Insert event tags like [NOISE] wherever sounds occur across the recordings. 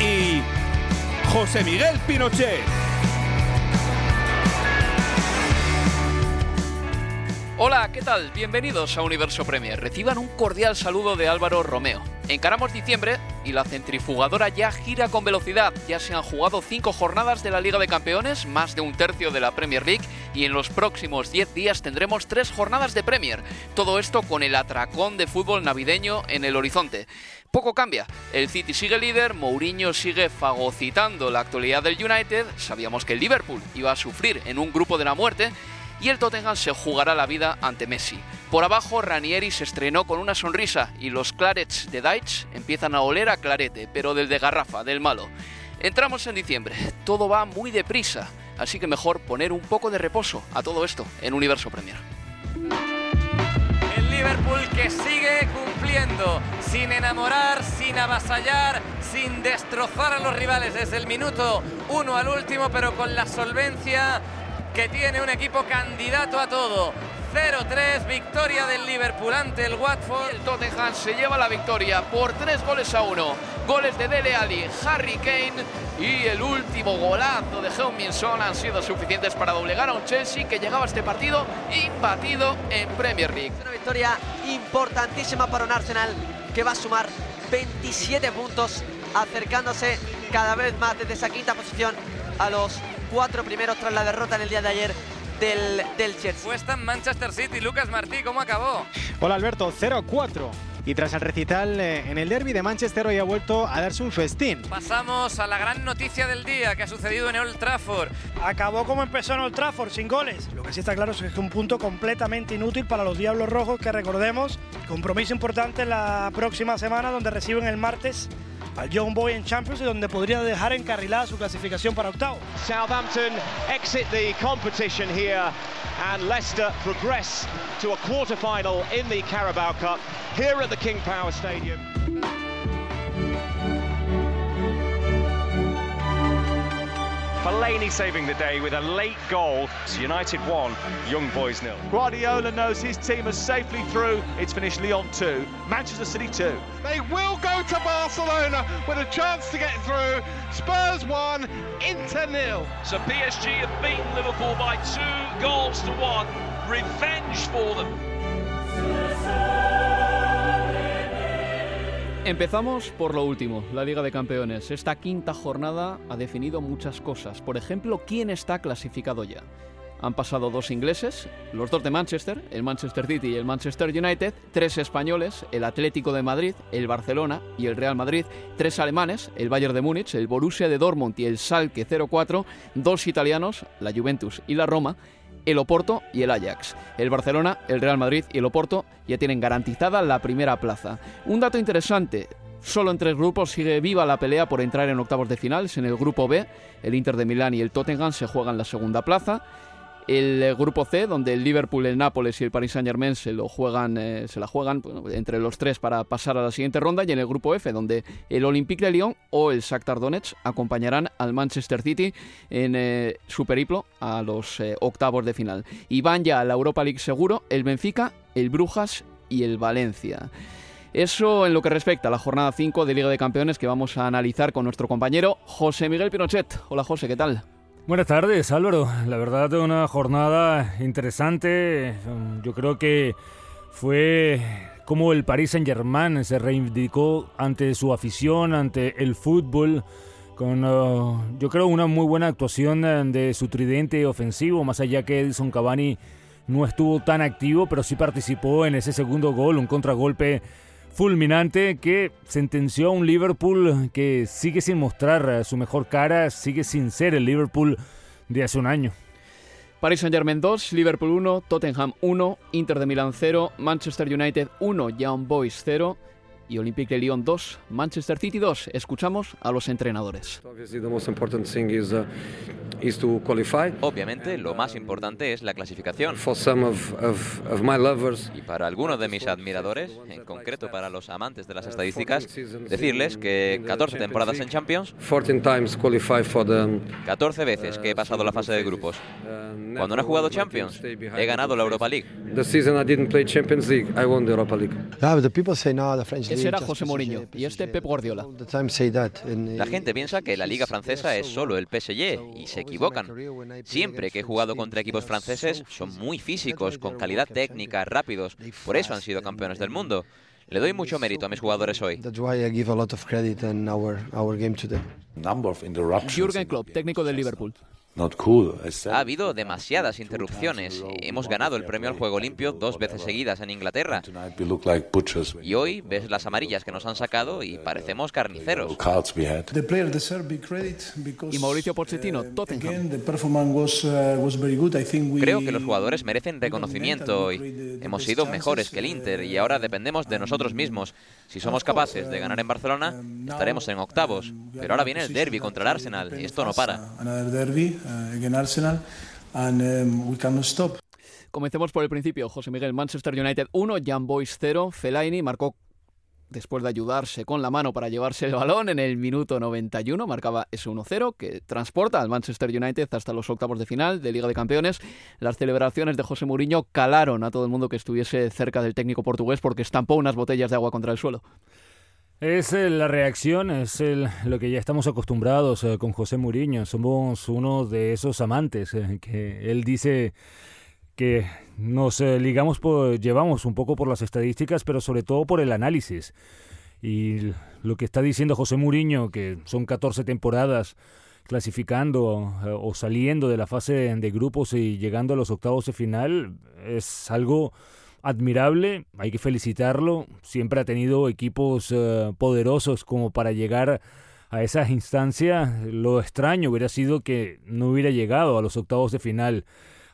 y José Miguel Pinochet. Hola, ¿qué tal? Bienvenidos a Universo Premier. Reciban un cordial saludo de Álvaro Romeo. Encaramos diciembre y la centrifugadora ya gira con velocidad. Ya se han jugado cinco jornadas de la Liga de Campeones, más de un tercio de la Premier League, y en los próximos 10 días tendremos tres jornadas de Premier. Todo esto con el atracón de fútbol navideño en el horizonte. Poco cambia. El City sigue líder, Mourinho sigue fagocitando la actualidad del United, sabíamos que el Liverpool iba a sufrir en un grupo de la muerte y el Tottenham se jugará la vida ante Messi. Por abajo, Ranieri se estrenó con una sonrisa y los clarets de Deitch empiezan a oler a clarete, pero del de garrafa, del malo. Entramos en diciembre, todo va muy deprisa, así que mejor poner un poco de reposo a todo esto en Universo Premier. El Liverpool que sigue sin enamorar, sin avasallar, sin destrozar a los rivales desde el minuto uno al último, pero con la solvencia que tiene un equipo candidato a todo. 0-3, victoria del Liverpool ante el Watford. El Tottenham se lleva la victoria por tres goles a uno. Goles de Dele Alli, Harry Kane y el último golazo de Heung-Min Son han sido suficientes para doblegar a un Chelsea que llegaba a este partido imbatido en Premier League. Una victoria importantísima para un Arsenal que va a sumar 27 puntos, acercándose cada vez más desde esa quinta posición a los cuatro primeros tras la derrota en el día de ayer del, del Chelsea. Manchester City, Lucas Martí, ¿cómo acabó? Hola Alberto, 0-4. Y tras el recital eh, en el derby de Manchester hoy ha vuelto a darse un festín. Pasamos a la gran noticia del día que ha sucedido en Old Trafford. Acabó como empezó en Old Trafford, sin goles. Lo que sí está claro es que es un punto completamente inútil para los Diablos Rojos que recordemos, compromiso importante la próxima semana donde reciben el martes al Young Boy en Champions y donde podría dejar encarrilada su clasificación para octavo. Southampton exit the competition here and Leicester progress to a quarter final in the Carabao Cup here at the King Power Stadium. Fellaini saving the day with a late goal. United 1, Young Boys nil. Guardiola knows his team is safely through. It's finished Lyon 2, Manchester City 2. They will go to Barcelona with a chance to get through. Spurs 1, Inter nil. So PSG have beaten Liverpool by two goals to one. Revenge for them. Empezamos por lo último, la Liga de Campeones. Esta quinta jornada ha definido muchas cosas. Por ejemplo, quién está clasificado ya. Han pasado dos ingleses, los dos de Manchester, el Manchester City y el Manchester United, tres españoles, el Atlético de Madrid, el Barcelona y el Real Madrid, tres alemanes, el Bayern de Múnich, el Borussia de Dortmund y el Schalke 04, dos italianos, la Juventus y la Roma, el Oporto y el Ajax. El Barcelona, el Real Madrid y el Oporto ya tienen garantizada la primera plaza. Un dato interesante, Solo en tres grupos sigue viva la pelea por entrar en octavos de finales. En el grupo B, el Inter de Milán y el Tottenham se juegan la segunda plaza. El eh, grupo C, donde el Liverpool, el Nápoles y el Paris Saint Germain se lo juegan, eh, se la juegan entre los tres para pasar a la siguiente ronda. Y en el grupo F, donde el Olympique de Lyon o el Shakhtar Donetsk acompañarán al Manchester City en eh, su periplo a los octavos de final. Y van ya a la Europa League seguro el Benfica, el Brujas y el Valencia. Eso en lo que respecta a la jornada 5 de Liga de Campeones que vamos a analizar con nuestro compañero José Miguel Pinochet. Hola José, ¿qué tal? Buenas tardes, Álvaro. La verdad, una jornada interesante. Yo creo que fue cómo el Paris Saint-Germain se reivindicó ante su afición, ante el fútbol, con uh, yo creo una muy buena actuación de su tridente ofensivo, más allá que Edison Cavani no estuvo tan activo, pero sí participó en ese segundo gol, un contragolpe fulminante que sentenció a un Liverpool que sigue sin mostrar uh, su mejor cara, sigue sin ser el Liverpool de hace un año. Paris Saint-Germain 2, Liverpool 1, Tottenham 1, Inter de Milán 0, Manchester United 1, Young Boys 0 y Olympique de Lyon 2, Manchester City 2. Escuchamos a los entrenadores. Obviamente, lo más importante es la clasificación. Y para algunos de mis admiradores, en concreto para los amantes de las estadísticas, decirles que 14 temporadas en Champions, 14 veces que he pasado la fase de grupos. Cuando no he jugado Champions, he ganado la Europa League. Ese era José Mourinho y este Pep Guardiola. La gente piensa que la liga francesa es solo el PSG y se equivocan. Siempre que he jugado contra equipos franceses son muy físicos, con calidad técnica, rápidos. Por eso han sido campeones del mundo. Le doy mucho mérito a mis jugadores hoy. Jürgen Klopp, técnico del Liverpool. Ha habido demasiadas interrupciones. Hemos ganado el premio al juego limpio dos veces seguidas en Inglaterra. Y hoy ves las amarillas que nos han sacado y parecemos carniceros. Y Mauricio Pochettino, Tottenham. Creo que los jugadores merecen reconocimiento y hemos sido mejores que el Inter y ahora dependemos de nosotros mismos. Si somos capaces de ganar en Barcelona, estaremos en octavos. Pero ahora viene el derby contra el Arsenal y esto no para. Uh, Arsenal and um, we cannot stop. Comencemos por el principio. José Miguel, Manchester United 1, Jan Boys 0. Fellaini marcó después de ayudarse con la mano para llevarse el balón en el minuto 91, marcaba ese 1-0 que transporta al Manchester United hasta los octavos de final de Liga de Campeones. Las celebraciones de José Mourinho calaron a todo el mundo que estuviese cerca del técnico portugués porque estampó unas botellas de agua contra el suelo. Es eh, la reacción, es el, lo que ya estamos acostumbrados eh, con José Mourinho. Somos uno de esos amantes eh, que él dice que nos ligamos, llevamos un poco por las estadísticas, pero sobre todo por el análisis. Y lo que está diciendo José Mourinho, que son 14 temporadas clasificando o saliendo de la fase de grupos y llegando a los octavos de final, es algo admirable, hay que felicitarlo, siempre ha tenido equipos eh, poderosos como para llegar a esas instancias, lo extraño hubiera sido que no hubiera llegado a los octavos de final.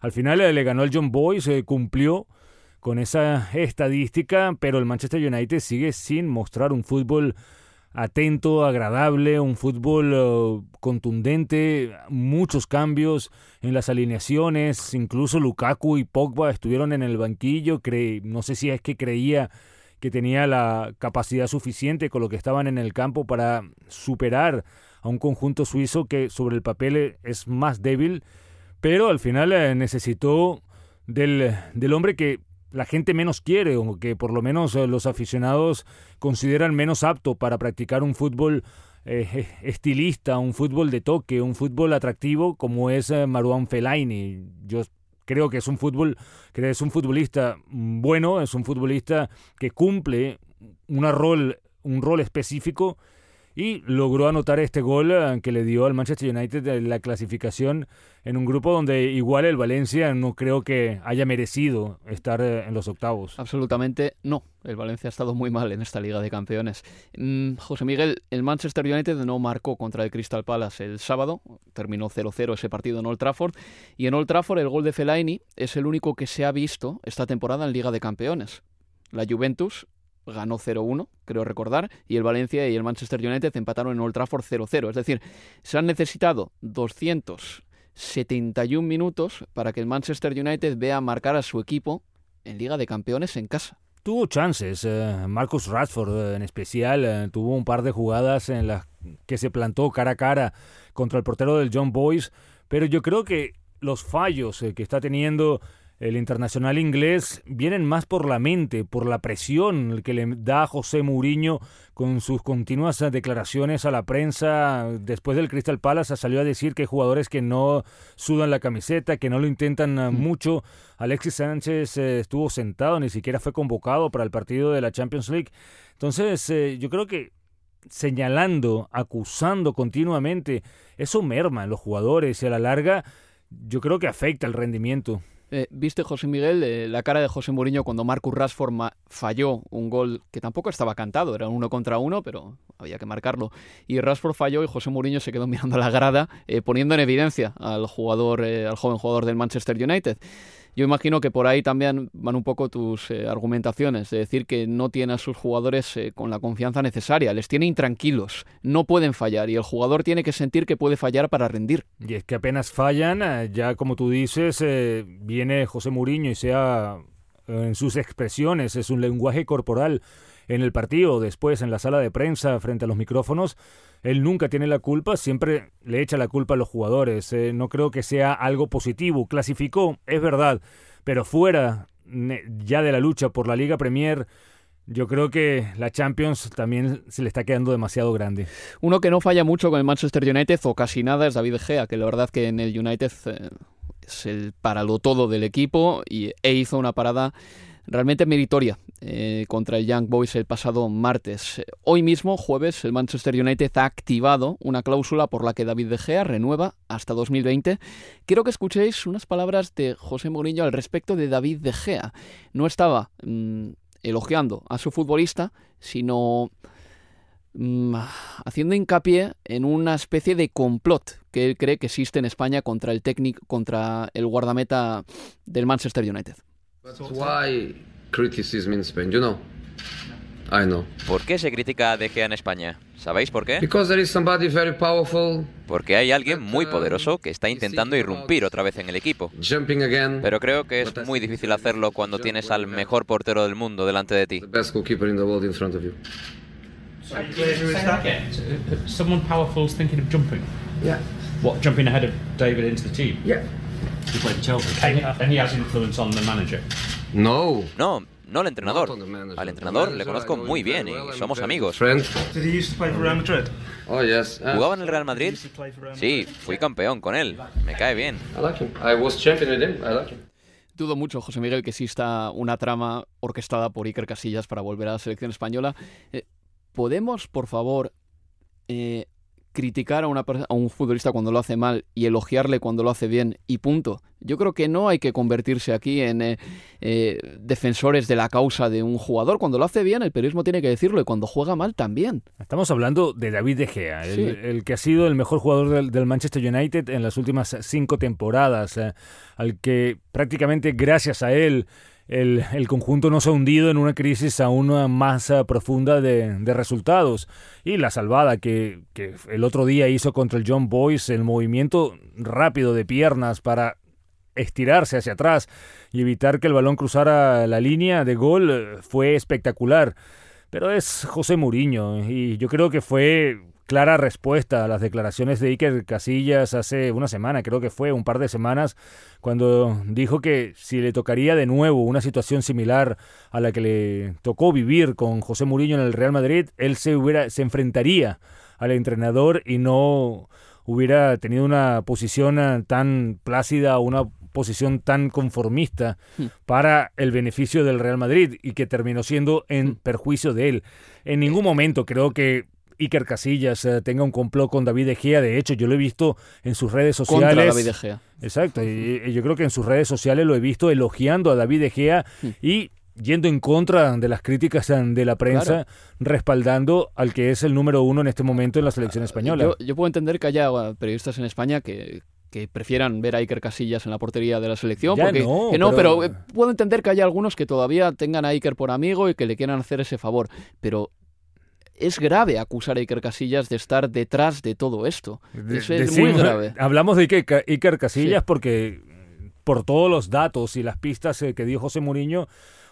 Al final eh, le ganó el John Boy, se cumplió con esa estadística, pero el Manchester United sigue sin mostrar un fútbol atento, agradable, un fútbol uh, contundente, muchos cambios en las alineaciones, incluso Lukaku y Pogba estuvieron en el banquillo, no sé si es que creía que tenía la capacidad suficiente con lo que estaban en el campo para superar a un conjunto suizo que sobre el papel es más débil, pero al final eh, necesitó del, del hombre que la gente menos quiere o que por lo menos eh, los aficionados consideran menos apto para practicar un fútbol eh, eh, [LAUGHS] estilista, un fútbol de toque, un fútbol atractivo como es Marouane Fellaini. Yo creo que es un fútbol que es un futbolista bueno, es un futbolista que cumple una rol, un rol específico y logró anotar este gol eh, que le dio al Manchester United la clasificación en un grupo donde igual el Valencia no creo que haya merecido estar eh, en los octavos. Absolutamente no. El Valencia ha estado muy mal en esta Liga de Campeones. Mm, José Miguel, el Manchester United no marcó contra el Crystal Palace el sábado, terminó 0-0 ese partido en Old Trafford, y en Old Trafford el gol de Fellaini es el único que se ha visto esta temporada en Liga de Campeones. La Juventus ganó 0-1, creo recordar, y el Valencia y el Manchester United empataron en Old Trafford 0-0. Es decir, se han necesitado 271 minutos para que el Manchester United vea marcar a su equipo en Liga de Campeones en casa. Tuvo chances, eh, Marcus Rashford eh, en especial, eh, tuvo un par de jugadas en las que se plantó cara a cara contra el portero del John Boys, pero yo creo que los fallos que está teniendo el internacional inglés vienen más por la mente, por la presión que le da José Mourinho con sus continuas declaraciones a la prensa. Después del Crystal Palace salió a decir que hay jugadores que no sudan la camiseta, que no lo intentan mm. mucho. Alexis Sánchez eh, estuvo sentado, ni siquiera fue convocado para el partido de la Champions League. Entonces, eh, yo creo que señalando, acusando continuamente, eso merma en los jugadores y a la larga yo creo que afecta el rendimiento. Eh, ¿Viste, José Miguel, eh, la cara de José Mourinho cuando Marcus Rashford falló un gol que tampoco estaba cantado, era uno contra uno, pero había que marcarlo. Y Rashford falló y José Mourinho se quedó [LAUGHS] mirando la grada, eh, poniendo en evidencia al jugador, al joven jugador del Manchester United. Yo imagino que por ahí también van un poco tus eh, argumentaciones, de decir que no tiene a sus jugadores eh, con la confianza necesaria, les tiene intranquilos, no pueden fallar y el jugador tiene que sentir que puede fallar para rendir. Y es que apenas fallan, eh, ya como tú dices, viene José Mourinho y sea en sus expresiones, es un lenguaje corporal en el partido, después en la sala de prensa frente a los micrófonos, él nunca tiene la culpa, siempre le echa la culpa a los jugadores. Eh, no creo que sea algo positivo. Clasificó, es verdad, pero fuera ya de la lucha por la Liga Premier, yo creo que la Champions también se le está quedando demasiado grande. Uno que no falla mucho con el Manchester United o casi nada es David Gea, que la verdad que en el United eh, es el paralo todo del equipo y, e hizo una parada realmente meritoria eh, contra el Young Boys el pasado martes. Hoy mismo, jueves, el Manchester United ha activado una cláusula por la que David De Gea renueva hasta 2020. Quiero que escuchéis unas palabras de José Mourinho al respecto de David De Gea. No estaba mm, elogiando a su futbolista, sino mm, haciendo hincapié en una especie de complot que él cree que existe en España contra el técnico, contra el guardameta del Manchester United. ¿Por qué se critica a De Gea en España? ¿Sabéis por qué? Porque hay alguien muy poderoso que está intentando irrumpir otra vez en el equipo. Pero creo que es muy difícil hacerlo cuando tienes al mejor portero del mundo delante de ti. Someone powerful is thinking of jumping. Yeah. What, jumping ahead of David into the team? Yeah. And he has influence on the manager. No. No, no el entrenador. Al entrenador le conozco muy bien y somos amigos. Oh, yes. ¿Jugaba en el Real Madrid? Sí, fui campeón con él. Me cae bien. Dudo mucho, José Miguel, que exista una trama orquestada por Iker Casillas para volver a la selección española. Eh, ¿Podemos, por favor, eh, criticar a, una, a un futbolista cuando lo hace mal y elogiarle cuando lo hace bien y punto. Yo creo que no hay que convertirse aquí en eh, eh, defensores de la causa de un jugador. Cuando lo hace bien, el periodismo tiene que decirlo y cuando juega mal también. Estamos hablando de David De Gea, el, que ha sido el mejor jugador del, Manchester United en las últimas cinco temporadas, eh, al que prácticamente gracias a él el, conjunto no se ha hundido en una crisis aún más eh, profunda de, resultados. Y la salvada que, que, el otro día hizo contra el John Boyce, el movimiento rápido de piernas para estirarse hacia atrás y evitar que el balón cruzara la línea de gol eh, fue espectacular. Pero es José Mourinho y yo creo que fue clara respuesta a las declaraciones de Iker Casillas hace una semana, creo que fue un par de semanas, cuando dijo que si le tocaría de nuevo una situación similar a la que le tocó vivir con José Mourinho en el Real Madrid, él se hubiera se enfrentaría al entrenador y no hubiera tenido una posición tan plácida, una posición tan conformista hmm. para el beneficio del Real Madrid y que terminó siendo en hmm. perjuicio de él. En ningún momento creo que Iker Casillas eh, tenga un complot con David Egea. De hecho, yo lo he visto en sus redes sociales. Contra David Egea. Exacto. Y, yo creo que en sus redes sociales lo he visto elogiando a David Egea hmm. y yendo en contra de las críticas eh, de la prensa, respaldando al que es el número uno en este momento en la selección española. Yo, puedo entender que haya periodistas en España que, prefieran ver a Iker Casillas en la portería de la selección. porque, no, no pero... Eh, puedo entender que haya algunos que todavía tengan a Iker por amigo y que le quieran hacer ese favor. Pero es grave acusar a Iker Casillas de estar detrás de todo esto. es muy grave. Hablamos de Iker, Casillas porque por todos los datos y las pistas eh, que dio José Mourinho,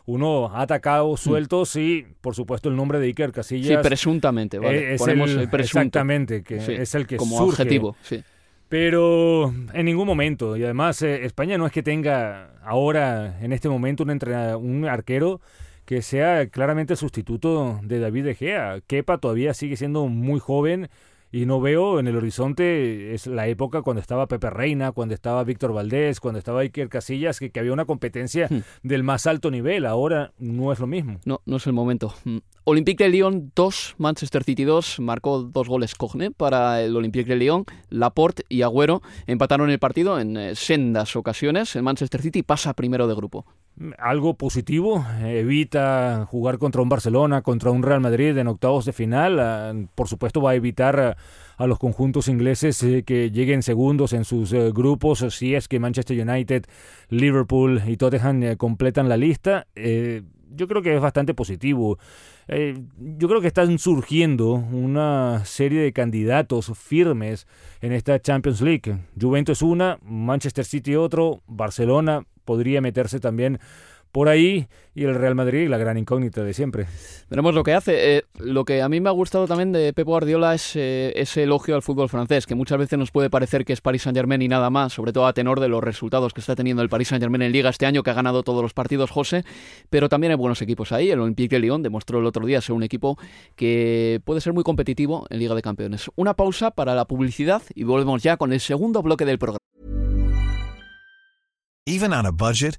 uno ha atacado mm. sueltos y, por supuesto, el nombre de Iker Casillas. Sí, presuntamente, ¿vale? Es el, exactamente, que es el que como surge. objetivo, sí Pero en ningún momento. Y además, eh, España no es que tenga ahora, en este momento, un, un arquero que sea claramente el sustituto de David De Gea. Kepa todavía sigue siendo muy joven y no veo en el horizonte es la época cuando estaba Pepe Reina, cuando estaba Víctor Valdés, cuando estaba Iker Casillas, que, había una competencia hmm. del más alto nivel. Ahora no es lo mismo. No, no es el momento. Olympique de Lyon 2, Manchester City 2, marcó dos goles Cogne para el Olympique de Lyon, Laporte y Agüero empataron el partido en eh, sendas ocasiones. El Manchester City pasa primero de grupo. Algo positivo, evita jugar contra un Barcelona, contra un Real Madrid en octavos de final, ah, por supuesto va a evitar a, los conjuntos ingleses eh, que lleguen segundos en sus eh, grupos, si es que Manchester United, Liverpool y Tottenham completan la lista, yo creo que es bastante positivo. yo creo que están surgiendo una serie de candidatos firmes en esta Champions League. Juventus una, Manchester City otro, Barcelona podría meterse también por ahí y el Real Madrid la gran incógnita de siempre. Veremos lo que hace. Eh, lo que a mí me ha gustado también de Pep Guardiola es eh, ese elogio al fútbol francés, que muchas veces nos puede parecer que es Paris Saint-Germain y nada más, sobre todo a tenor de los resultados que está teniendo el Paris Saint-Germain en Liga este año, que ha ganado todos los partidos, José, pero también hay buenos equipos ahí. El Olympique de Lyon demostró el otro día ser un equipo que puede ser muy competitivo en Liga de Campeones. Una pausa para la publicidad y volvemos ya con el segundo bloque del programa. Even on a budget,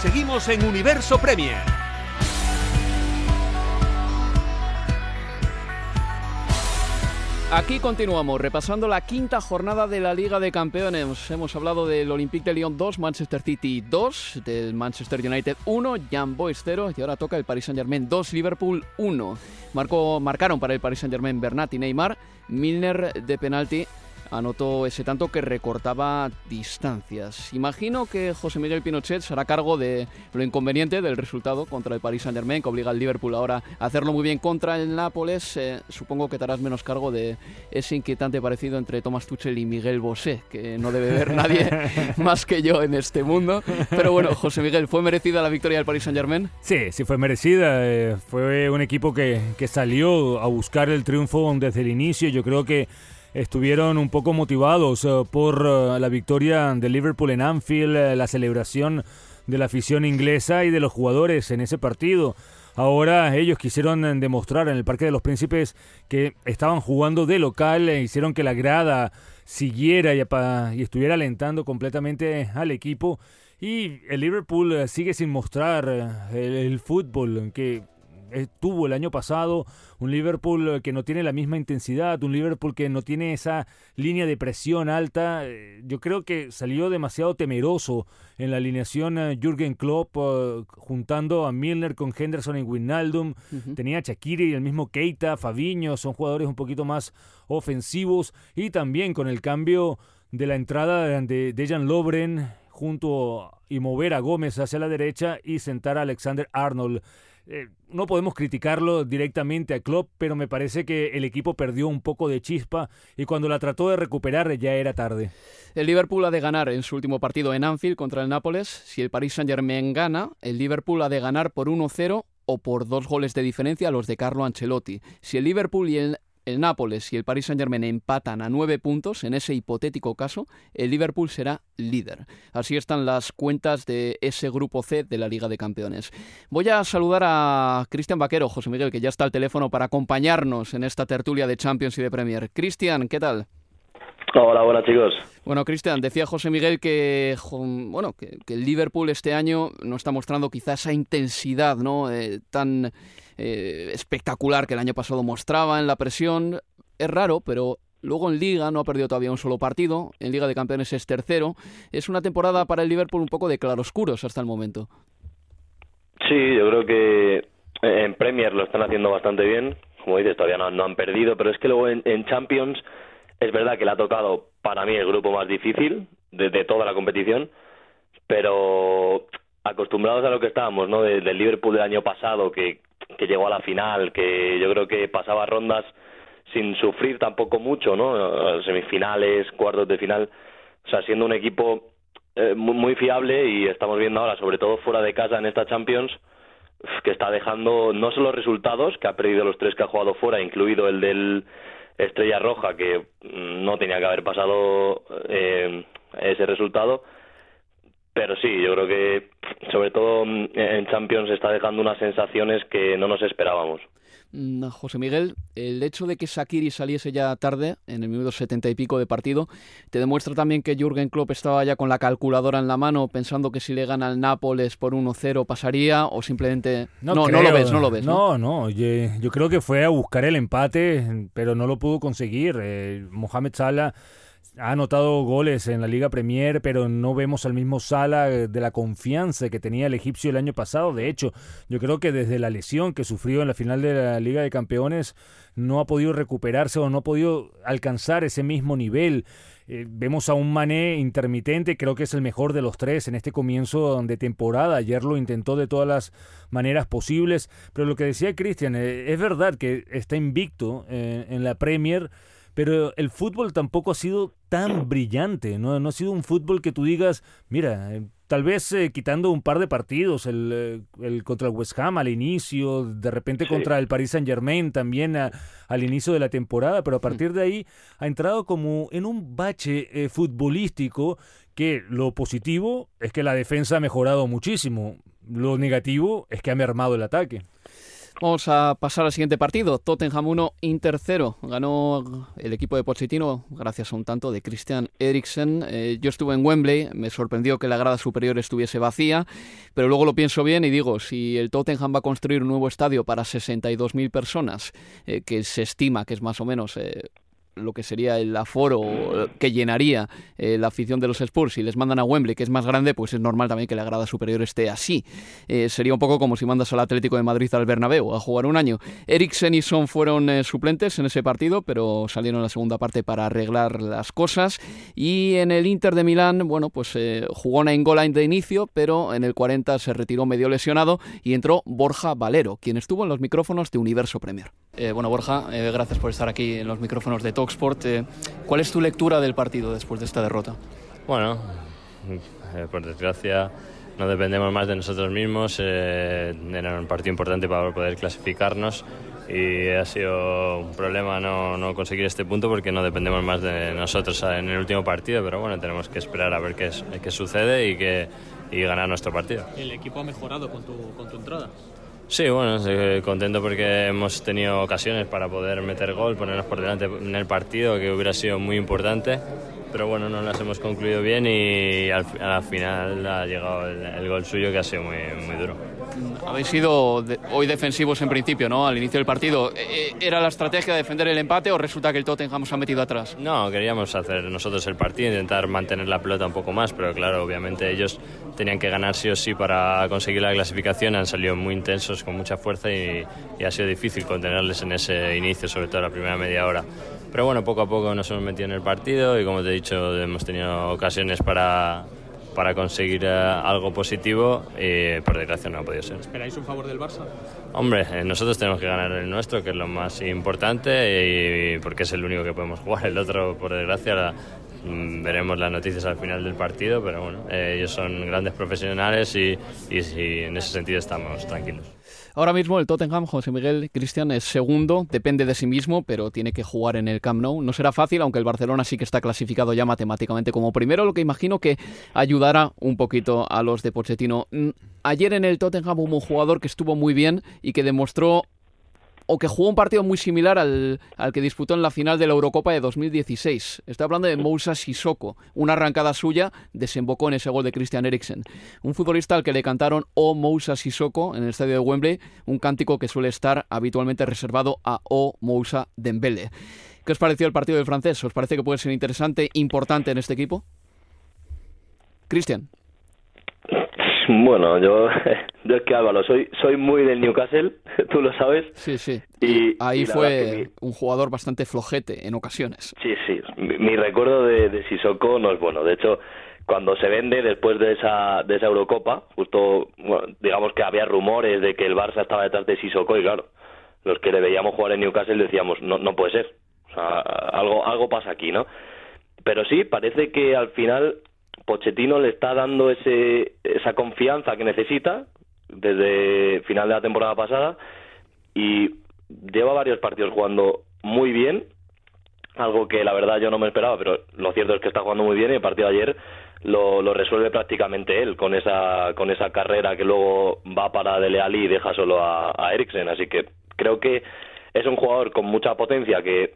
Seguimos en Universo Premier. Aquí continuamos repasando la quinta jornada de la Liga de Campeones. Hemos hablado del Olympique de Lyon 2, Manchester City 2, del Manchester United 1, Jan Boys 0 y ahora toca el Paris Saint-Germain 2, Liverpool 1. Marcó, marcaron para el Paris Saint-Germain Bernat y Neymar, Milner de penalti anotó ese tanto que recortaba distancias. Imagino que José Miguel Pinochet se hará cargo de lo inconveniente del resultado contra el Paris Saint-Germain, que obliga al Liverpool ahora a hacerlo muy bien contra el Nápoles. Eh, supongo que te harás menos cargo de ese inquietante parecido entre Thomas Tuchel y Miguel Bosé, que no debe ver nadie [LAUGHS] más que yo en este mundo. Pero bueno, José Miguel, ¿fue merecida la victoria del Paris Saint-Germain? Sí, sí fue merecida. Eh, fue un equipo que, que salió a buscar el triunfo desde el inicio. Yo creo que estuvieron un poco motivados eh, por eh, la victoria de Liverpool en Anfield, eh, la celebración de la afición inglesa y de los jugadores en ese partido. Ahora ellos quisieron demostrar en el Parque de los Príncipes que estaban jugando de local, e hicieron que la grada siguiera y, estuviera alentando completamente al equipo. Y el Liverpool sigue sin mostrar el, el fútbol que tuvo el año pasado, un Liverpool que no tiene la misma intensidad, un Liverpool que no tiene esa línea de presión alta. Eh, yo creo que salió demasiado temeroso en la alineación eh, Jürgen Klopp, juntando a Milner con Henderson y Wijnaldum. Tenía a Shakiri y el mismo Keita, Fabiño, son jugadores un poquito más ofensivos y también con el cambio de la entrada de Dejan Lobren junto y mover a Gómez hacia la derecha y sentar a Alexander Arnold. Eh, no podemos criticarlo directamente a Klopp, pero me parece que el equipo perdió un poco de chispa y cuando la trató de recuperar ya era tarde. El Liverpool ha de ganar en su último partido en Anfield contra el Nápoles. Si el Paris Saint-Germain gana, el Liverpool ha de ganar por 1-0 o por dos goles de diferencia a los de Carlo Ancelotti. Si el Liverpool y el el Nápoles y el Paris Saint-Germain empatan a nueve puntos, en ese hipotético caso, el Liverpool será líder. Así están las cuentas de ese grupo C de la Liga de Campeones. Voy a saludar a Cristian Vaquero, José Miguel, que ya está al teléfono para acompañarnos en esta tertulia de Champions y de Premier. Cristian, ¿qué tal? Hola, buenas chicos. Bueno, Cristian, decía José Miguel que, bueno, que, el Liverpool este año no está mostrando quizá esa intensidad ¿no? Eh, tan eh, espectacular que el año pasado mostraba en la presión. Es raro, pero Luego en Liga no ha perdido todavía un solo partido. En Liga de Campeones es tercero. Es una temporada para el Liverpool un poco de claroscuros hasta el momento. Sí, yo creo que en Premier lo están haciendo bastante bien. Como dices, todavía no, han perdido, pero es que luego en, Champions es verdad que le ha tocado para mí el grupo más difícil de, de toda la competición, pero acostumbrados a lo que estábamos, ¿no? del Liverpool del año pasado, que que llegó a la final, que yo creo que pasaba rondas sin sufrir tampoco mucho, ¿no? Semifinales, cuartos de final, o sea, siendo un equipo eh, muy, fiable y estamos viendo ahora, sobre todo fuera de casa en esta Champions, que está dejando no solo resultados, que ha perdido los tres que ha jugado fuera, incluido el del Estrella Roja, que mm, no tenía que haber pasado eh, ese resultado, pero sí, yo creo que sobre todo mm, en Champions está dejando unas sensaciones que no nos esperábamos. Mm, José Miguel, el hecho de que Sakiri saliese ya tarde, en el minuto setenta y pico de partido, te demuestra también que Jürgen Klopp estaba ya con la calculadora en la mano, pensando que si le gana al Nápoles por 1-0 pasaría, o simplemente... No, no, lo ves, no lo ves. No, no, yo, creo que fue a buscar el empate, pero no lo pudo conseguir. Eh, Mohamed Salah ha anotado goles en la Liga Premier, pero no vemos al mismo Sala eh, de la confianza que tenía el egipcio el año pasado. De hecho, yo creo que desde la lesión que sufrió en la final de la Liga de Campeones no ha podido recuperarse o no ha podido alcanzar ese mismo nivel. Eh, vemos a un Mané intermitente, creo que es el mejor de los tres en este comienzo de temporada. Ayer lo intentó de todas las maneras posibles, pero lo que decía Cristian, eh, es verdad que está invicto en la Premier pero el fútbol tampoco ha sido tan brillante, ¿no? No ha sido un fútbol que tú digas, mira, eh, tal vez eh, quitando un par de partidos, el, eh, el, contra el West Ham al inicio, de repente contra el Paris Saint Germain también al inicio de la temporada, pero a partir de ahí ha entrado como en un bache futbolístico que lo positivo es que la defensa ha mejorado muchísimo, lo negativo es que ha mermado el ataque. Vamos a pasar al siguiente partido. Tottenham 1, Inter 0. Ganó el equipo de Pochettino gracias a un tanto de Christian Eriksen. Eh, yo estuve en Wembley, me sorprendió que la grada superior estuviese vacía, pero luego lo pienso bien y digo, si el Tottenham va a construir un nuevo estadio para 62.000 personas, eh, que se estima que es más o menos eh, lo que sería el aforo que llenaría eh, la afición de los Spurs y les mandan a Wembley, que es más grande, pues es normal también que la grada superior esté así. Eh, sería un poco como si mandas al Atlético de Madrid al Bernabéu a jugar un año. Eriksen y Son fueron eh, suplentes en ese partido, pero salieron en la segunda parte para arreglar las cosas. Y en el Inter de Milán, bueno, pues jugó Nainggolan de inicio, pero en el 40 se retiró medio lesionado y entró Borja Valero, quien estuvo en los micrófonos de Universo Premier. bueno, Borja, gracias por estar aquí en los micrófonos de Talk Sport. Eh, ¿Cuál es tu lectura del partido después de esta derrota? Bueno, eh, por desgracia no dependemos más de nosotros mismos. Eh, era un partido importante para poder clasificarnos y ha sido un problema no, no, conseguir este punto porque no dependemos más de nosotros en el último partido, pero bueno, tenemos que esperar a ver qué, qué sucede y, que, y ganar nuestro partido. ¿El equipo ha mejorado con tu, con tu entrada? Sí, bueno, contento porque hemos tenido ocasiones para poder meter gol, ponernos por delante en el partido, que hubiera sido muy importante, pero bueno, no las hemos concluido bien y al, final ha llegado el, gol suyo que ha sido muy, muy duro. Habéis sido hoy defensivos en principio, ¿no? Al inicio del partido. Eh, eh, ¿Era la estrategia de defender el empate o resulta que el Tottenham se ha metido atrás? No, queríamos hacer nosotros el partido, intentar mantener la pelota un poco más, pero claro, obviamente ellos tenían que ganar sí o sí para conseguir la clasificación. Han salido muy intensos, con mucha fuerza y, y ha sido difícil contenerles en ese inicio, sobre todo la primera media hora. Pero bueno, poco a poco nos hemos metido en el partido y como te he dicho, hemos tenido ocasiones para para conseguir eh, algo positivo y por desgracia no ha podido ser. ¿Esperáis un favor del Barça? Hombre, eh, nosotros tenemos que ganar el nuestro, que es lo más importante, y porque es el único que podemos jugar. El otro, por desgracia, mm, veremos las noticias al final del partido, pero bueno, eh, ellos son grandes profesionales y, y en ese sentido estamos tranquilos. Ahora mismo el Tottenham, José Miguel Cristian, es segundo, depende de sí mismo, pero tiene que jugar en el Camp Nou. No será fácil, aunque el Barcelona sí que está clasificado ya matemáticamente como primero, lo que imagino que ayudará un poquito a los de Pochettino. Mm, ayer en el Tottenham hubo un jugador que estuvo muy bien y que demostró o que jugó un partido muy similar al, que disputó en la final de la Eurocopa de 2016. Estoy hablando de Moussa Sissoko. Una arrancada suya desembocó en ese gol de Christian Eriksen. Un futbolista al que le cantaron O Moussa Sissoko en el estadio de Wembley, un cántico que suele estar habitualmente reservado a O Moussa Dembele. ¿Qué os pareció el partido del francés? ¿Os parece que puede ser interesante, importante en este equipo? Cristian. [LAUGHS] Bueno, yo, [LAUGHS] yo es que Álvaro, soy, soy muy del Newcastle, [LAUGHS] tú lo sabes. Sí, sí. Y, Ahí fue un jugador bastante flojete en ocasiones. Sí, sí. Mi, recuerdo de, de Sissoko no es bueno. De hecho, cuando se vende después de esa, de esa Eurocopa, justo, digamos que había rumores de que el Barça estaba detrás de Sissoko y claro, los que le veíamos jugar en Newcastle decíamos, no, no puede ser. O sea, algo, algo pasa aquí, ¿no? Pero sí, parece que al final Pochettino le está dando ese, esa confianza que necesita desde final de la temporada pasada y lleva varios partidos jugando muy bien, algo que la verdad yo no me esperaba, pero lo cierto es que está jugando muy bien y el partido de ayer lo, resuelve prácticamente él con esa con esa carrera que luego va para Dele Alli y deja solo a, a Eriksen, así que creo que es un jugador con mucha potencia que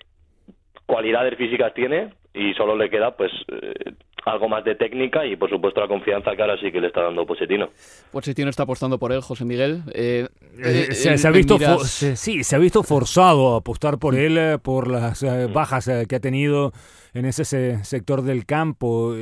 cualidades físicas tiene y solo le queda pues eh, algo más de técnica y por supuesto la confianza que ahora sí que le está dando Pochettino. Pochettino está apostando por él, José Miguel. Eh, eh, se, ha visto sí, se ha visto forzado a apostar por él por las bajas que ha tenido en ese sector del campo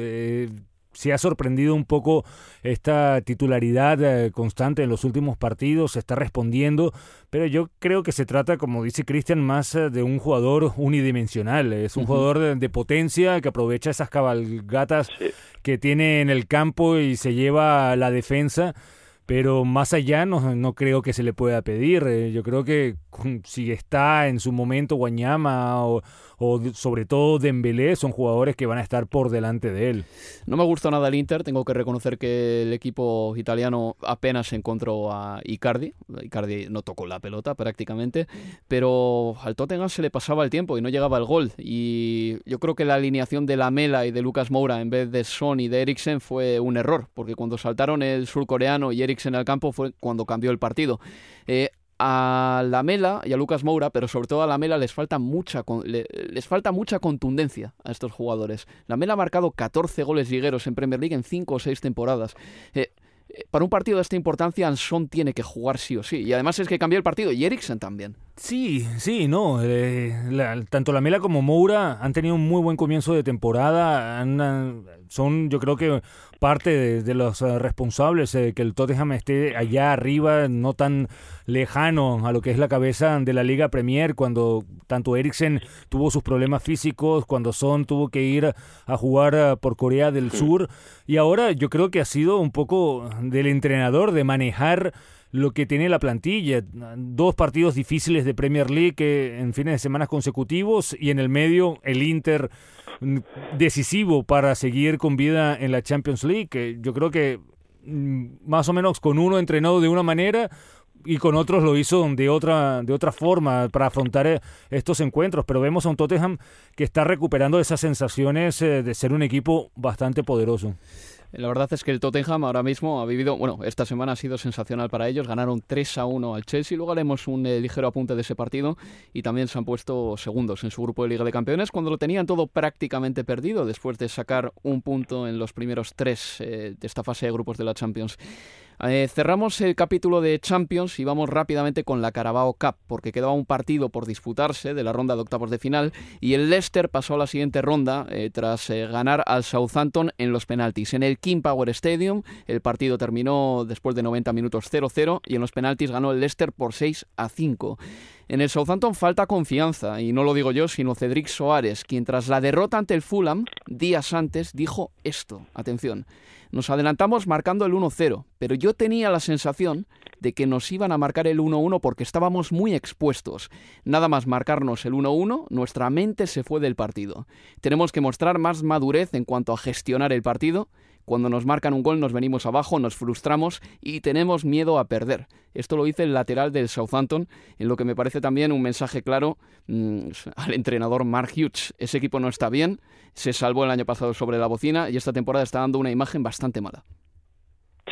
se ha sorprendido un poco esta titularidad eh, constante en los últimos partidos, se está respondiendo, pero yo creo que se trata, como dice Cristian, más eh, de un jugador unidimensional, es un jugador de, potencia que aprovecha esas cabalgatas que tiene en el campo y se lleva a la defensa pero más allá no, no, creo que se le pueda pedir. Eh, yo creo que si está en su momento Guañama o, o sobre todo Dembélé son jugadores que van a estar por delante de él. No me gusta nada el Inter, tengo que reconocer que el equipo italiano apenas encontró a Icardi, Icardi no tocó la pelota prácticamente, pero al Tottenham se le pasaba el tiempo y no llegaba el gol y yo creo que la alineación de Lamela y de Lucas Moura en vez de Son y de Eriksen fue un error, porque cuando saltaron el surcoreano y Eriksen al campo fue cuando cambió el partido. Eh, a la Mela y a Lucas Moura, pero sobre todo a la Mela les falta mucha les falta mucha contundencia a estos jugadores. La Mela ha marcado 14 goles ligueros en Premier League en 5 o 6 temporadas. Eh, eh, para un partido de esta importancia, Anson tiene que jugar sí o sí. Y además es que cambió el partido y Eriksen también. Sí, sí, no. Eh, tanto la Mela como Moura han tenido un muy buen comienzo de temporada. son, yo creo que parte de, los eh, responsables que el Tottenham esté allá arriba, no tan lejano a lo que es la cabeza de la Liga Premier, cuando tanto Eriksen tuvo sus problemas físicos, cuando Son tuvo que ir a jugar por Corea del Sur. Y ahora yo creo que ha sido un poco del entrenador de manejar lo que tiene la plantilla. Dos partidos difíciles de Premier League en fines de semana consecutivos y en el medio el Inter decisivo para seguir con vida en la Champions League. yo creo que mm, más o menos con uno entrenado de una manera y con otros lo hizo de otra, de otra forma para afrontar eh, estos encuentros. Pero vemos a un Tottenham que está recuperando esas sensaciones eh, de ser un equipo bastante poderoso. La verdad es que el Tottenham ahora mismo ha vivido, bueno, esta semana ha sido sensacional para ellos, ganaron 3 a 1 al Chelsea, luego haremos un eh, ligero apunte de ese partido y también se han puesto segundos en su grupo de Liga de Campeones cuando lo tenían todo prácticamente perdido después de sacar un punto en los primeros tres eh, de esta fase de grupos de la Champions. Eh, cerramos el capítulo de Champions y vamos rápidamente con la Carabao Cup, porque quedaba un partido por disputarse de la ronda de octavos de final y el Leicester pasó a la siguiente ronda eh, tras eh, ganar al Southampton en los penaltis. En el King Power Stadium el partido terminó después de 90 minutos 0-0 y en los penaltis ganó el Leicester por 6 a 5. En el Southampton falta confianza, y no lo digo yo, sino Cedric Soares, quien tras la derrota ante el Fulham, días antes, dijo esto. Atención, nos adelantamos marcando el 1-0, pero yo tenía la sensación de que nos iban a marcar el 1-1 porque estábamos muy expuestos. Nada más marcarnos el 1-1, nuestra mente se fue del partido. Tenemos que mostrar más madurez en cuanto a gestionar el partido cuando nos marcan un gol nos venimos abajo, nos frustramos y tenemos miedo a perder. Esto lo dice el lateral del Southampton, en lo que me parece también un mensaje claro mm, al entrenador Mark Hughes. Ese equipo no está bien, se salvó el año pasado sobre la bocina y esta temporada está dando una imagen bastante mala.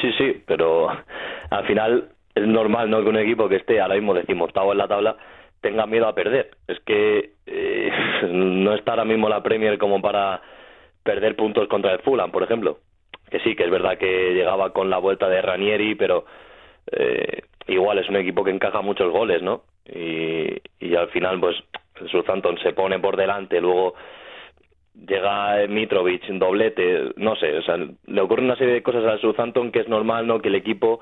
Sí, sí, pero al final es normal ¿no? que un equipo que esté ahora mismo decimoctavo en la tabla tenga miedo a perder. Es que eh, [LAUGHS] no está ahora mismo la Premier como para perder puntos contra el Fulham, por ejemplo que sí, que es verdad que llegaba con la vuelta de Ranieri, pero eh, igual es un equipo que encaja muchos goles, ¿no? Y, y al final, pues, el Southampton se pone por delante, luego llega Mitrovic, doblete, no sé, o sea, le ocurre una serie de cosas al Southampton que es normal, ¿no? Que el equipo,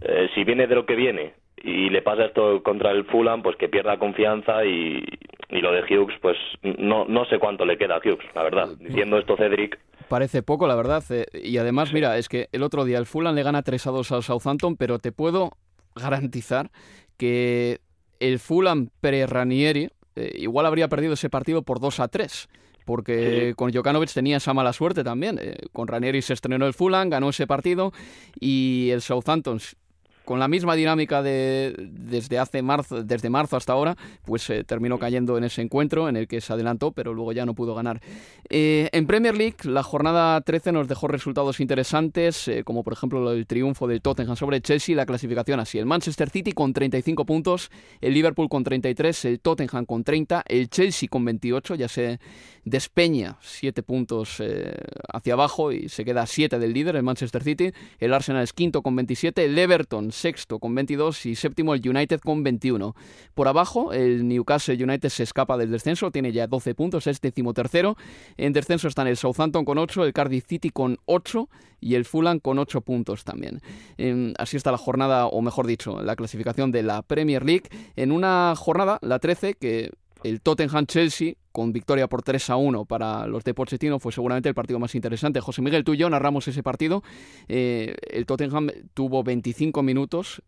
eh, si viene de lo que viene y le pasa esto contra el Fulham, pues que pierda confianza y, y lo de Hughes, pues no, no sé cuánto le queda a Hughes, la verdad. Diciendo esto Cedric, Parece poco, la verdad. Eh, y además, mira, es que el otro día el Fulham le gana 3 a 2 al Southampton, pero te puedo garantizar que el Fulham pre-Ranieri eh, igual habría perdido ese partido por 2 a 3 porque con Jokanovic tenía esa mala suerte también. Eh, con Ranieri se estrenó el Fulham, ganó ese partido y el Southampton con la misma dinámica de desde hace marzo, desde marzo hasta ahora, pues eh, terminó cayendo en ese encuentro en el que se adelantó, pero luego ya no pudo ganar. Eh, en Premier League, la jornada 13 nos dejó resultados interesantes, eh, como por ejemplo el triunfo del Tottenham sobre Chelsea, la clasificación así: el Manchester City con 35 puntos, el Liverpool con 33, el Tottenham con 30, el Chelsea con 28, ya se despeña 7 puntos hacia abajo y se queda a 7 del líder, el Manchester City, el Arsenal es quinto con 27, el Everton sexto con 22 y séptimo el United con 21. Por abajo, el Newcastle United se escapa del descenso, tiene ya 12 puntos, es decimotercero. En descenso están el Southampton con 8, el Cardiff City con 8 y el Fulham con 8 puntos también. así está la jornada, o mejor dicho, la clasificación de la Premier League. En una jornada, la 13, que el Tottenham-Chelsea, con victoria por 3 a 1 para los de Pochettino, fue seguramente el partido más interesante. José Miguel, tú y yo narramos ese partido. Eh, el Tottenham tuvo 25 minutos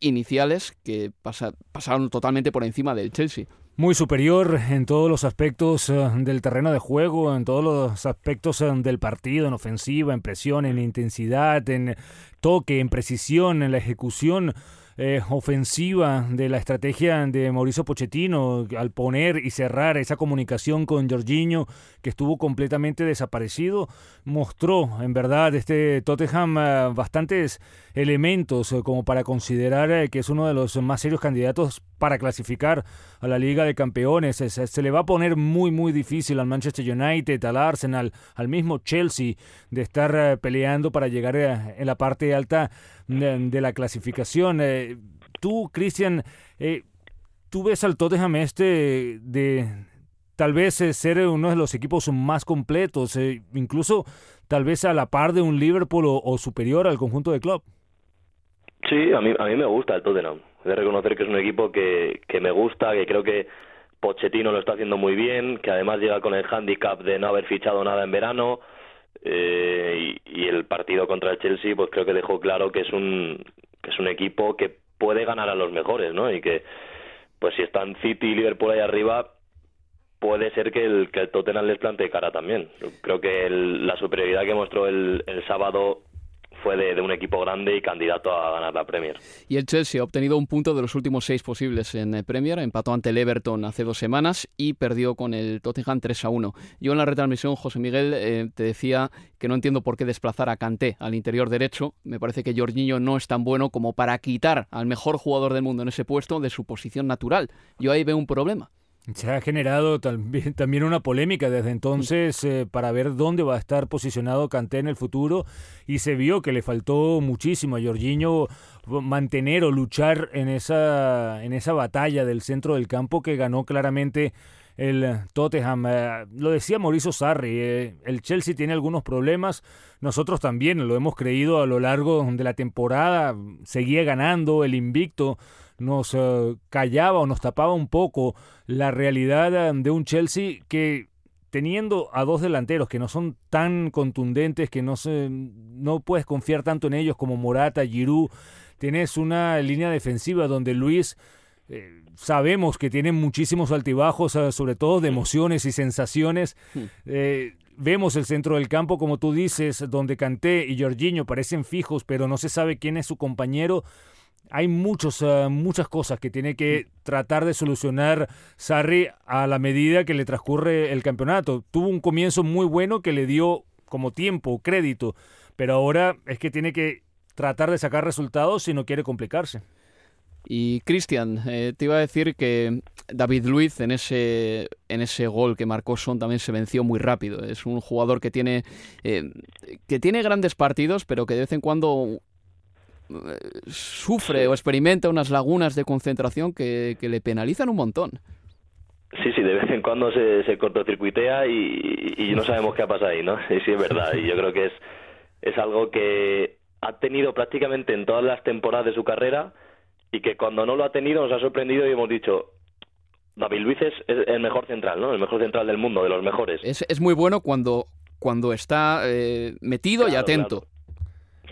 iniciales que pasaron totalmente por encima del Chelsea. Muy superior en todos los aspectos eh, del terreno de juego, en todos los aspectos eh, del partido, en ofensiva, en presión, en intensidad, en toque, en precisión, en la ejecución eh, ofensiva de la estrategia de Mauricio Pochettino al poner y cerrar esa comunicación con Jorginho que estuvo completamente desaparecido, mostró en verdad este Tottenham eh, bastantes elementos eh, como para considerar que es uno de los más serios candidatos para clasificar a la Liga de Campeones. Se, le va a poner muy, muy difícil al Manchester United, al Arsenal, al mismo Chelsea de estar peleando para llegar en la parte alta de, la clasificación. Eh, tú, Cristian, eh, tú ves al Tottenham este de tal vez eh, ser uno de los equipos más completos, incluso tal vez a la par de un Liverpool o, superior al conjunto de club. Sí, a mí, a mí me gusta el Tottenham. He de reconocer que es un equipo que, que me gusta, que creo que Pochettino lo está haciendo muy bien, que además llega con el handicap de no haber fichado nada en verano, eh, y, el partido contra el Chelsea pues creo que dejó claro que es un que es un equipo que puede ganar a los mejores no y que pues si están City y Liverpool ahí arriba puede ser que el que el Tottenham les plantee cara también creo que la superioridad que mostró el, el sábado fue de, un equipo grande y candidato a ganar la Premier. Y el Chelsea ha obtenido un punto de los últimos seis posibles en eh, Premier, empató ante el Everton hace dos semanas y perdió con el Tottenham 3 a 1. Yo en la retransmisión, José Miguel, eh, te decía que no entiendo por qué desplazar a Kanté al interior derecho. Me parece que Jorginho no es tan bueno como para quitar al mejor jugador del mundo en ese puesto de su posición natural. Yo ahí veo un problema. Se ha generado [LAUGHS] también, una polémica desde entonces eh, para ver dónde va a estar posicionado Kanté en el futuro y se vio que le faltó muchísimo a Jorginho mantener o luchar en esa, en esa batalla del centro del campo que ganó claramente el Tottenham. Eh, lo decía Mauricio Sarri, eh, el Chelsea tiene algunos problemas, nosotros también lo hemos creído a lo largo de la temporada, seguía ganando el invicto nos eh, callaba o nos tapaba un poco la realidad de un Chelsea que teniendo a dos delanteros que no son tan contundentes, que no, se, no puedes confiar tanto en ellos como Morata, Giroud, tienes una línea defensiva donde Luis eh, sabemos que tiene muchísimos altibajos, eh, sobre todo de emociones y sensaciones. Eh, vemos el centro del campo, como tú dices, donde Kanté y Jorginho parecen fijos, pero no se sabe quién es su compañero. Hay muchos, muchas cosas que tiene que hmm. tratar de solucionar Sarri a la medida que le transcurre el campeonato. Tuvo un comienzo muy bueno que le dio como tiempo, crédito, pero ahora es que tiene que tratar de sacar resultados si no quiere complicarse. Y Cristian, eh, te iba a decir que David Luiz en ese, en ese gol que marcó Son también se venció muy rápido. Es un jugador que tiene, eh, que tiene grandes partidos, pero que de vez en cuando sufre o experimenta unas lagunas de concentración que, le penalizan un montón. Sí, sí, de vez en cuando se, se cortocircuitea y, y no sabemos qué ha pasado ahí, ¿no? Sí, es verdad. Y yo creo que es, es algo que ha tenido prácticamente en todas las temporadas de su carrera y que cuando no lo ha tenido nos ha sorprendido y hemos dicho, David Luiz es el mejor central, ¿no? El mejor central del mundo, de los mejores. Es, es muy bueno cuando, cuando está eh, metido y atento.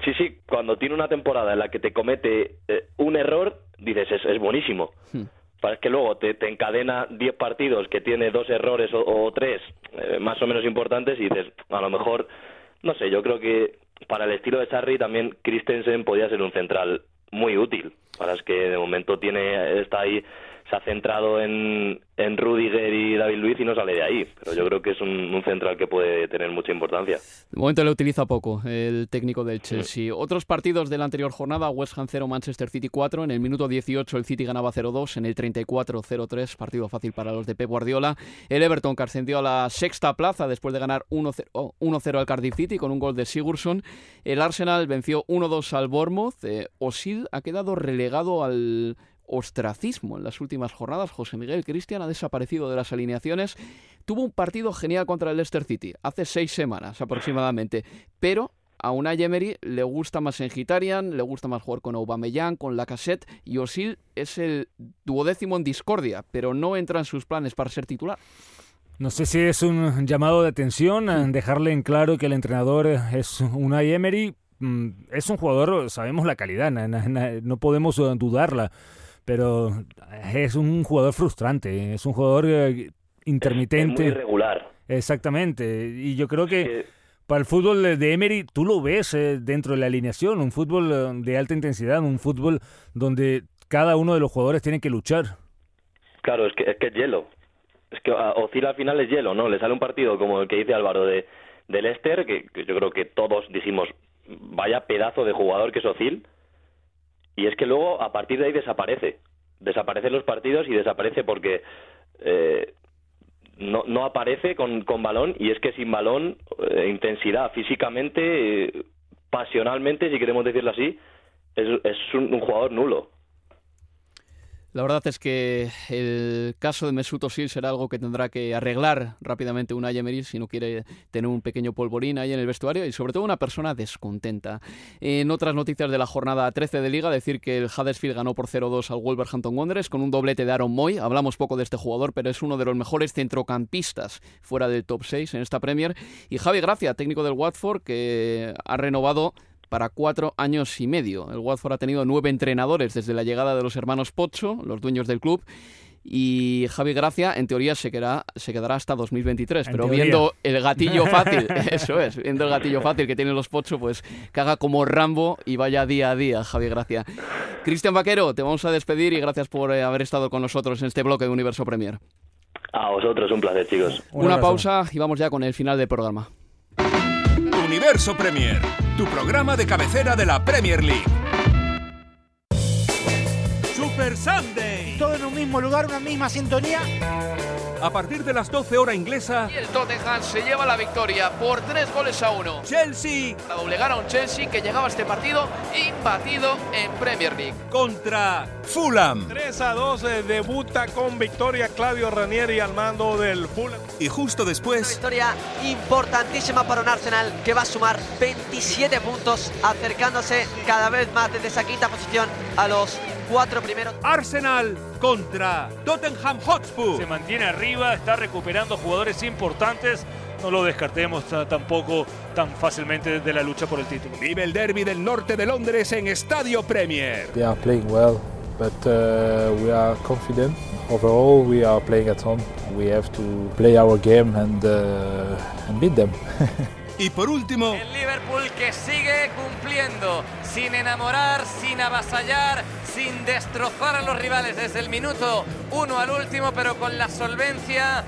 Sí, sí, cuando tiene una temporada en la que te comete eh, un error, dices, es, es buenísimo. Hmm. Es que luego te, te encadena 10 partidos que tiene dos errores o, tres eh, más o menos importantes y dices, a lo mejor, no sé, yo creo que para el estilo de Sarri también Christensen podía ser un central muy útil. Ahora es que de momento tiene está ahí se ha centrado en, en Rudiger y David Luiz y no sale de ahí. Pero yo creo que es un, central que puede tener mucha importancia. De momento le utiliza poco el técnico del Chelsea. Otros partidos de la anterior jornada, West Ham 0, Manchester City 4. En el minuto 18 el City ganaba 0-2, en el 34 0-3, partido fácil para los de Pep Guardiola. El Everton que ascendió a la sexta plaza después de ganar 1-0 al Cardiff City con un gol de Sigurdsson. El Arsenal venció 1-2 al Bournemouth. Eh, Osil ha quedado relegado al ostracismo en las últimas jornadas. José Miguel Cristian ha desaparecido de las alineaciones. Tuvo un partido genial contra el Leicester City hace seis semanas aproximadamente, pero a Unai Emery le gusta más en Gitarian, le gusta más jugar con Aubameyang, con Lacazette y Osil es el duodécimo en discordia, pero no entra en sus planes para ser titular. No sé si es un llamado de atención, dejarle en claro que el entrenador es Unai Emery. Mm, es un jugador, sabemos la calidad, no podemos dudarla pero es un jugador frustrante, es un jugador eh, intermitente. muy irregular. Exactamente, y yo creo que, para el fútbol de Emery tú lo ves eh, dentro de la alineación, un fútbol eh, de alta intensidad, un fútbol donde cada uno de los jugadores tiene que luchar. Claro, es que es, que es hielo. Es que ah, oscila al final es hielo, ¿no? Le sale un partido como el que dice Álvaro de, de Leicester, que, que yo creo que todos dijimos, vaya pedazo de jugador que es Ocil, y es que luego a partir de ahí desaparece. Desaparecen los partidos y desaparece porque eh, no, no aparece con, con balón y es que sin balón, eh, intensidad físicamente, eh, pasionalmente, si queremos decirlo así, es, es un jugador nulo. La verdad es que el caso de Mesut Özil será algo que tendrá que arreglar rápidamente una Emery si no quiere tener un pequeño polvorín ahí en el vestuario y sobre todo una persona descontenta. En otras noticias de la jornada 13 de Liga, decir que el Huddersfield ganó por 0-2 al Wolverhampton Wanderers con un doblete de Aaron Moy. Hablamos poco de este jugador, pero es uno de los mejores centrocampistas fuera del top 6 en esta Premier. Y Javi Gracia, técnico del Watford, que ha renovado para cuatro años y medio. El Watford ha tenido nueve entrenadores desde la llegada de los hermanos Pocho, los dueños del club, y Javi Gracia en teoría se quedará, se quedará hasta 2023, pero viendo el gatillo [LAUGHS] fácil, [LAUGHS] eso es, viendo el gatillo fácil que tienen los Pocho, pues que haga como Rambo y vaya día a día Javi Gracia. Cristian Vaquero, te vamos a despedir y gracias por eh, haber estado con nosotros en este bloque de Universo Premier. A vosotros, un placer chicos. Una pausa y vamos ya con el final del programa. Universo Premier, tu programa de cabecera de la Premier League. Super Sunday. Todo en un mismo lugar, una misma sintonía. A partir de las 12 horas inglesa. Y el Tottenham se lleva la victoria por tres goles a uno. Chelsea. La doblegar a un Chelsea que llegaba a este partido imbatido en Premier League. Contra Fulham. 3 a 2 eh, debuta con victoria Claudio Ranieri al mando del Fulham. Y justo después. Una victoria importantísima para un Arsenal que va a sumar 27 puntos, acercándose cada vez más desde esa quinta posición a los cuatro primeros. Arsenal contra Tottenham Hotspur. Se mantiene arriba, está recuperando jugadores importantes. No lo descartemos tampoco tan fácilmente de la lucha por el título. Vive el derby del norte de Londres en Estadio Premier. They are playing well, but uh, we are confident. Overall, we are playing at home. We have to play our game and, uh, and beat them. [LAUGHS] Y por último, el Liverpool que sigue cumpliendo, sin enamorar, sin avasallar, sin destrozar a los rivales desde el minuto uno al último, pero con la solvencia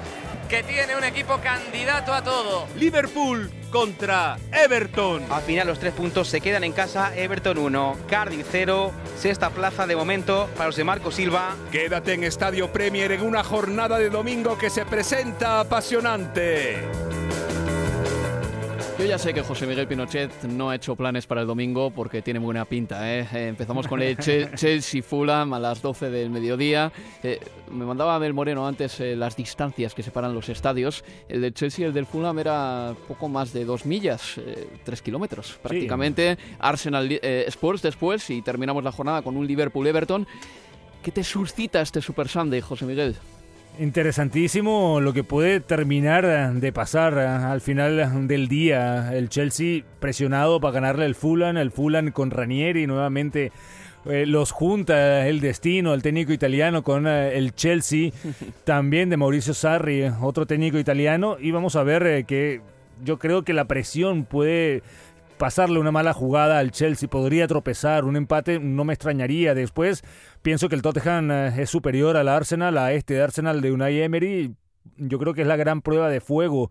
que tiene un equipo candidato a todo. Liverpool contra Everton. Al final los tres puntos se quedan en casa, Everton 1, Cardiff 0, sexta plaza de momento para los de Marco Silva. Quédate en Estadio Premier en una jornada de domingo que se presenta apasionante. Yo ya sé que José Miguel Pinochet no ha hecho planes para el domingo porque tiene buena pinta. ¿eh? Eh, empezamos con el [LAUGHS] Chelsea Fulham a las 12 del mediodía. Eh, me mandaba Abel Moreno antes las distancias que separan los estadios. El del Chelsea y el del Fulham era poco más de dos millas, tres kilómetros prácticamente. Arsenal Sports después y terminamos la jornada con un Liverpool Everton. ¿Qué te suscita este Super Sunday, José Miguel? Interesantísimo lo que puede terminar de pasar al final del día. El Chelsea presionado para ganarle el Fulham, el Fulham con Ranieri nuevamente eh, los junta el destino, el técnico italiano con eh, el Chelsea, [LAUGHS] también de Mauricio Sarri, otro técnico italiano, y vamos a ver eh, que yo creo que la presión puede pasarle una mala jugada al Chelsea, podría tropezar, un empate no me extrañaría. Después pienso que el Tottenham eh, es superior al Arsenal, a este Arsenal de Unai Emery. Yo creo que es la gran prueba de fuego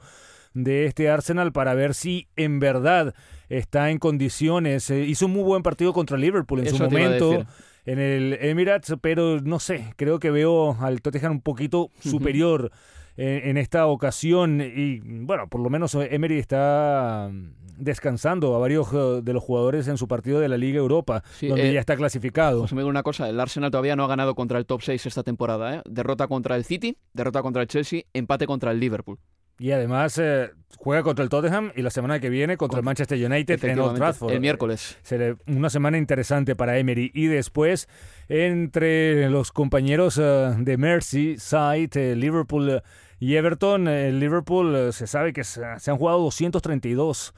de este Arsenal para ver si en verdad está en condiciones. Eh, hizo un muy buen partido contra Liverpool en su momento en el Emirates, pero no sé, creo que veo al Tottenham un poquito superior en, esta ocasión y bueno, por lo menos Emery está descansando a varios eh, de los jugadores en su partido de la Liga Europa, donde eh, ya está clasificado. José me una cosa, el Arsenal todavía no ha ganado contra el top 6 esta temporada. ¿eh? Derrota contra el City, derrota contra el Chelsea, empate contra el Liverpool. Y además eh, juega contra el Tottenham y la semana que viene contra el Manchester United en Old Trafford. El miércoles. Será una semana interesante para Emery. Y después, entre los compañeros de Merseyside, Liverpool y Everton, el Liverpool se sabe que se, han jugado 232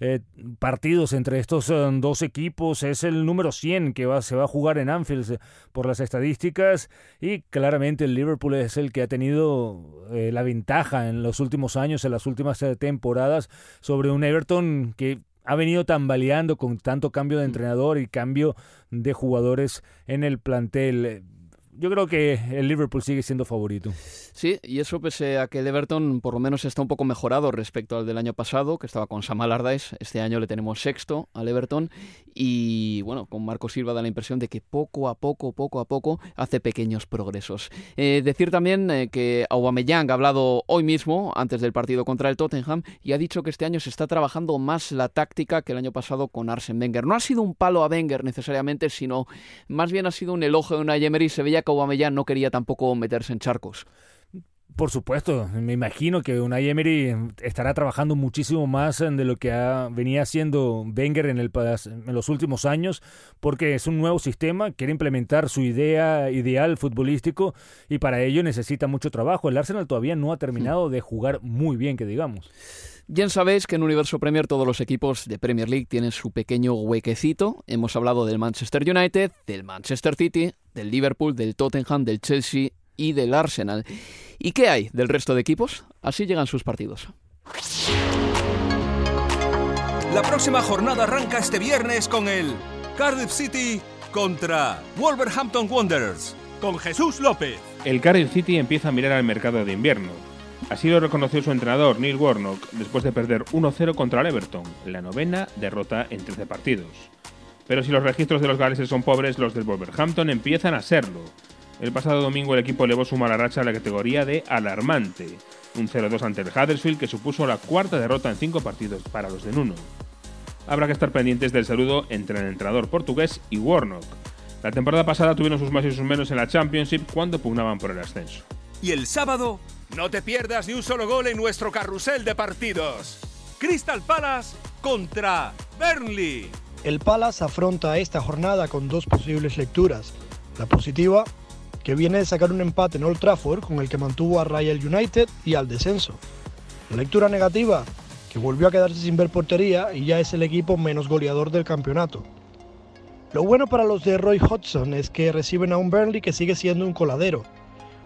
eh, partidos entre estos eh, dos equipos. Es el número 100 que va, se va a jugar en Anfield eh, por las estadísticas y claramente el Liverpool es el que ha tenido la ventaja en los últimos años, en las últimas temporadas sobre un Everton que ha venido tambaleando con tanto cambio de mm. entrenador y cambio de jugadores en el plantel yo creo que el Liverpool sigue siendo favorito. Sí, y eso pese a que el Everton por lo menos está un poco mejorado respecto al del año pasado, que estaba con Sam Allardyce. Este año le tenemos sexto al Everton y bueno, con Marco Silva da la impresión de que poco a poco, poco a poco hace pequeños progresos. Eh, decir también eh, que Aubameyang ha hablado hoy mismo, antes del partido contra el Tottenham, y ha dicho que este año se está trabajando más la táctica que el año pasado con Arsene Wenger. No ha sido un palo a Wenger necesariamente, sino más bien ha sido un elogio de una Emery. Se veía que Aubameyang no quería tampoco meterse en charcos. Por supuesto, me imagino que Unai Emery estará trabajando muchísimo más de lo que ha, venía haciendo Wenger en, el, en los últimos años, porque es un nuevo sistema, quiere implementar su idea ideal futbolístico y para ello necesita mucho trabajo. El Arsenal todavía no ha terminado de jugar muy bien, que digamos. Bien sabéis que en Universo Premier todos los equipos de Premier League tienen su pequeño huequecito. Hemos hablado del Manchester United, del Manchester City, del Liverpool, del Tottenham, del Chelsea y del Arsenal. ¿Y qué hay del resto de equipos? Así llegan sus partidos. La próxima jornada arranca este viernes con el Cardiff City contra Wolverhampton Wanderers, con Jesús López. El Cardiff City empieza a mirar al mercado de invierno. Así lo reconoció su entrenador, Neil Warnock, después de perder 1-0 contra el Everton, la novena derrota en 13 partidos. Pero si los registros de los galeses son pobres, los del Wolverhampton empiezan a serlo. El pasado domingo el equipo elevó su mala racha a la categoría de alarmante. Un 0-2 ante el Huddersfield que supuso la cuarta derrota en cinco partidos para los de Nuno. Habrá que estar pendientes del saludo entre el entrenador portugués y Warnock. La temporada pasada tuvieron sus más y sus menos en la Championship cuando pugnaban por el ascenso. Y el sábado, no te pierdas ni un solo gol en nuestro carrusel de partidos. Crystal Palace contra Burnley. El Palace afronta esta jornada con dos posibles lecturas. La positiva, que viene de sacar un empate en Old Trafford con el que mantuvo a Royal United y al descenso. La lectura negativa, que volvió a quedarse sin ver portería y ya es el equipo menos goleador del campeonato. Lo bueno para los de Roy Hodgson es que reciben a un Burnley que sigue siendo un coladero.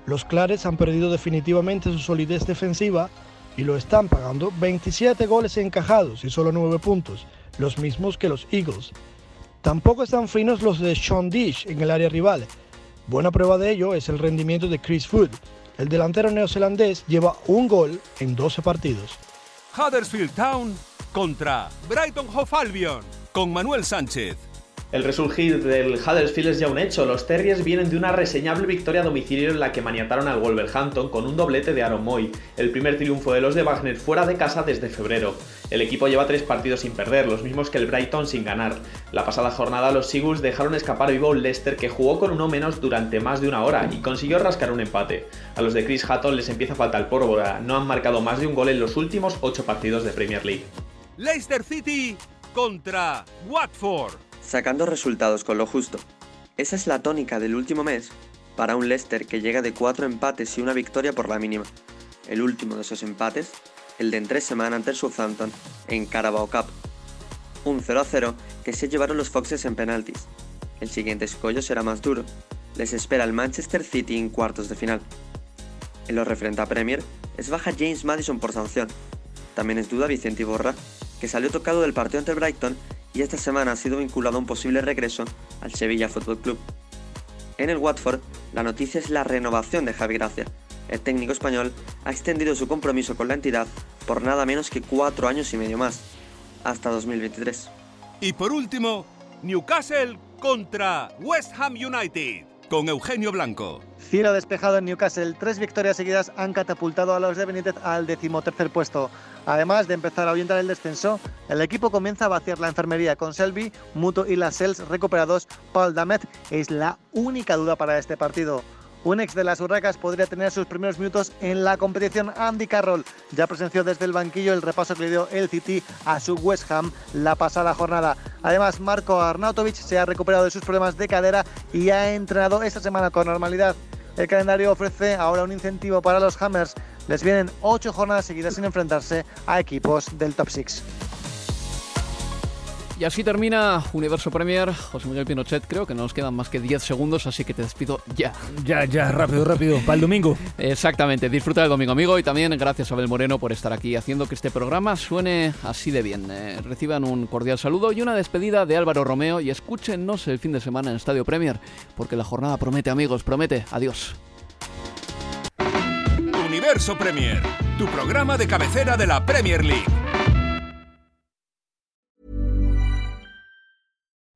Los Clares han perdido definitivamente su solidez defensiva y lo están pagando 27 goles encajados y solo 9 puntos, los mismos que los Eagles. Tampoco están finos los de Sean Dish en el área rival. Buena prueba de ello es el rendimiento de Chris Wood. El delantero neozelandés lleva un gol en 12 partidos. Huddersfield Town contra Brighton Hove Albion con Manuel Sánchez. El resurgir del Huddersfield es ya un hecho. Los Terriers vienen de una reseñable victoria a domicilio en la que maniataron al Wolverhampton con un doblete de Aaron Moy, el primer triunfo de los de Wagner fuera de casa desde febrero. El equipo lleva tres partidos sin perder, los mismos que el Brighton sin ganar. La pasada jornada los Seagulls dejaron escapar vivo un Leicester que jugó con uno menos durante más de una hora y consiguió rascar un empate. A los de Chris Hatton les empieza a faltar pólvora, no han marcado más de un gol en los últimos ocho partidos de Premier League. Leicester City contra Watford sacando resultados con lo justo. Esa es la tónica del último mes para un Leicester que llega de cuatro empates y una victoria por la mínima. El último de esos empates, el de en tres semanas ante el Southampton en Carabao Cup. Un 0-0 que se llevaron los Foxes en penaltis. El siguiente escollo será más duro. Les espera el Manchester City en cuartos de final. En lo referente a Premier, es baja James Madison por sanción. También es duda Vicente Iborra, que salió tocado del partido ante Brighton y esta semana ha sido vinculado a un posible regreso al Sevilla Fútbol Club. En el Watford, la noticia es la renovación de Javi Gracia. El técnico español ha extendido su compromiso con la entidad por nada menos que cuatro años y medio más, hasta 2023. Y por último, Newcastle contra West Ham United, con Eugenio Blanco. Cielo despejado en Newcastle, tres victorias seguidas han catapultado a los de Benítez al decimotercer puesto. Además de empezar a ahuyentar el descenso, el equipo comienza a vaciar la enfermería con Selby, Muto y Lascelles recuperados. Paul Damet es la única duda para este partido. Un ex de las Urracas podría tener sus primeros minutos en la competición. Andy Carroll ya presenció desde el banquillo el repaso que le dio el City a su West Ham la pasada jornada. Además, Marco Arnautovic se ha recuperado de sus problemas de cadera y ha entrenado esta semana con normalidad. El calendario ofrece ahora un incentivo para los Hammers les vienen ocho jornadas seguidas sin enfrentarse a equipos del top 6. Y así termina Universo Premier. José Miguel Pinochet, creo que no nos quedan más que 10 segundos, así que te despido ya. Ya, ya, rápido, rápido, para el domingo. Exactamente, disfruta del domingo, amigo. Y también gracias a Abel Moreno por estar aquí haciendo que este programa suene así de bien. Eh, reciban un cordial saludo y una despedida de Álvaro Romeo. Y escúchenos el fin de semana en Estadio Premier, porque la jornada promete, amigos, promete. Adiós. Universo Premier, tu programa de cabecera de la Premier League.